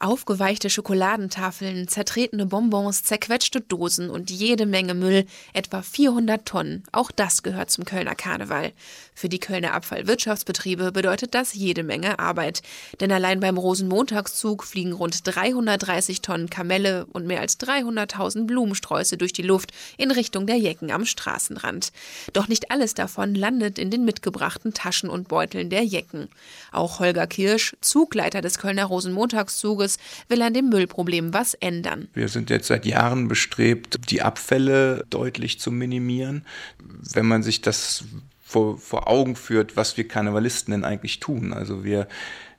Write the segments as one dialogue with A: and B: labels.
A: Aufgeweichte Schokoladentafeln, zertretene Bonbons, zerquetschte Dosen und jede Menge Müll, etwa 400 Tonnen. Auch das gehört zum Kölner Karneval. Für die Kölner Abfallwirtschaftsbetriebe bedeutet das jede Menge Arbeit. Denn allein beim Rosenmontagszug fliegen rund 330 Tonnen Kamelle und mehr als 300.000 Blumensträuße durch die Luft in Richtung der Jecken am Straßenrand. Doch nicht alles davon landet in den mitgebrachten Taschen und Beuteln der Jecken. Auch Holger Kirsch, Zugleiter des Kölner Rosenmontagszuges, Jahres will an dem Müllproblem was ändern.
B: Wir sind jetzt seit Jahren bestrebt, die Abfälle deutlich zu minimieren. Wenn man sich das vor, vor Augen führt, was wir Karnevalisten denn eigentlich tun. Also wir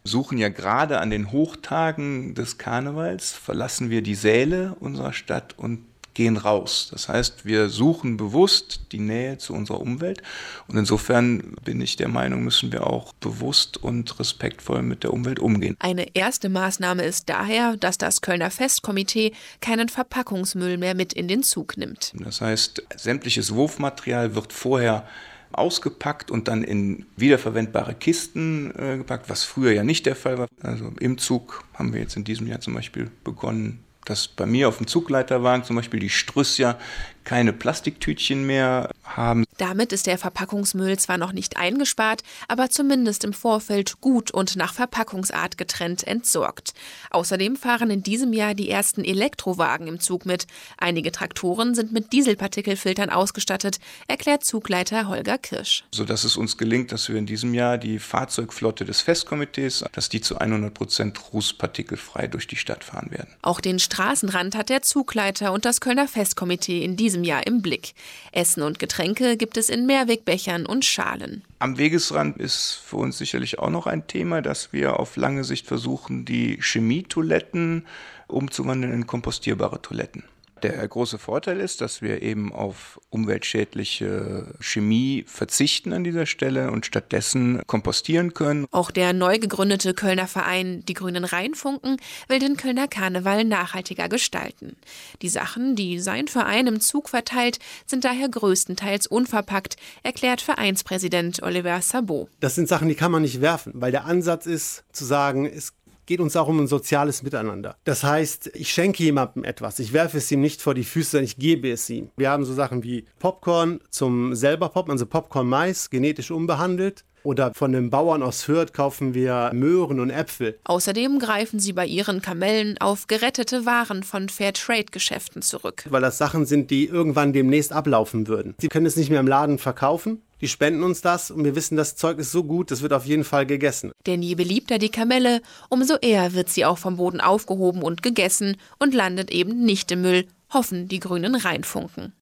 B: suchen ja gerade an den Hochtagen des Karnevals, verlassen wir die Säle unserer Stadt und gehen raus. Das heißt, wir suchen bewusst die Nähe zu unserer Umwelt. Und insofern bin ich der Meinung, müssen wir auch bewusst und respektvoll mit der Umwelt umgehen.
A: Eine erste Maßnahme ist daher, dass das Kölner Festkomitee keinen Verpackungsmüll mehr mit in den Zug nimmt.
B: Das heißt, sämtliches Wurfmaterial wird vorher ausgepackt und dann in wiederverwendbare Kisten äh, gepackt, was früher ja nicht der Fall war. Also im Zug haben wir jetzt in diesem Jahr zum Beispiel begonnen, dass bei mir auf dem Zugleiterwagen zum Beispiel die Strüssia keine Plastiktütchen mehr haben.
A: Damit ist der Verpackungsmüll zwar noch nicht eingespart, aber zumindest im Vorfeld gut und nach Verpackungsart getrennt entsorgt. Außerdem fahren in diesem Jahr die ersten Elektrowagen im Zug mit. Einige Traktoren sind mit Dieselpartikelfiltern ausgestattet, erklärt Zugleiter Holger Kirsch.
B: Sodass es uns gelingt, dass wir in diesem Jahr die Fahrzeugflotte des Festkomitees, dass die zu 100 Prozent rußpartikelfrei durch die Stadt fahren werden.
A: Auch den Straßenrand hat der Zugleiter und das Kölner Festkomitee in diesem Jahr im Blick. Essen und Getränke gibt es in Mehrwegbechern und Schalen.
B: Am Wegesrand ist für uns sicherlich auch noch ein Thema, dass wir auf lange Sicht versuchen, die Chemietoiletten umzuwandeln in kompostierbare Toiletten. Der große Vorteil ist, dass wir eben auf umweltschädliche Chemie verzichten an dieser Stelle und stattdessen kompostieren können.
A: Auch der neu gegründete Kölner Verein Die Grünen Rheinfunken will den Kölner Karneval nachhaltiger gestalten. Die Sachen, die sein Verein im Zug verteilt, sind daher größtenteils unverpackt, erklärt Vereinspräsident Oliver Sabot.
C: Das sind Sachen, die kann man nicht werfen, weil der Ansatz ist zu sagen, es geht uns auch um ein soziales Miteinander. Das heißt, ich schenke jemandem etwas. Ich werfe es ihm nicht vor die Füße, sondern ich gebe es ihm. Wir haben so Sachen wie Popcorn zum selber Poppen, also Popcorn-Mais, genetisch unbehandelt. Oder von den Bauern aus Hürth kaufen wir Möhren und Äpfel.
A: Außerdem greifen sie bei ihren Kamellen auf gerettete Waren von Fairtrade-Geschäften zurück.
C: Weil das Sachen sind, die irgendwann demnächst ablaufen würden. Sie können es nicht mehr im Laden verkaufen die spenden uns das und wir wissen, das Zeug ist so gut, das wird auf jeden Fall gegessen.
A: Denn je beliebter die Kamelle, umso eher wird sie auch vom Boden aufgehoben und gegessen und landet eben nicht im Müll, hoffen die grünen Rheinfunken.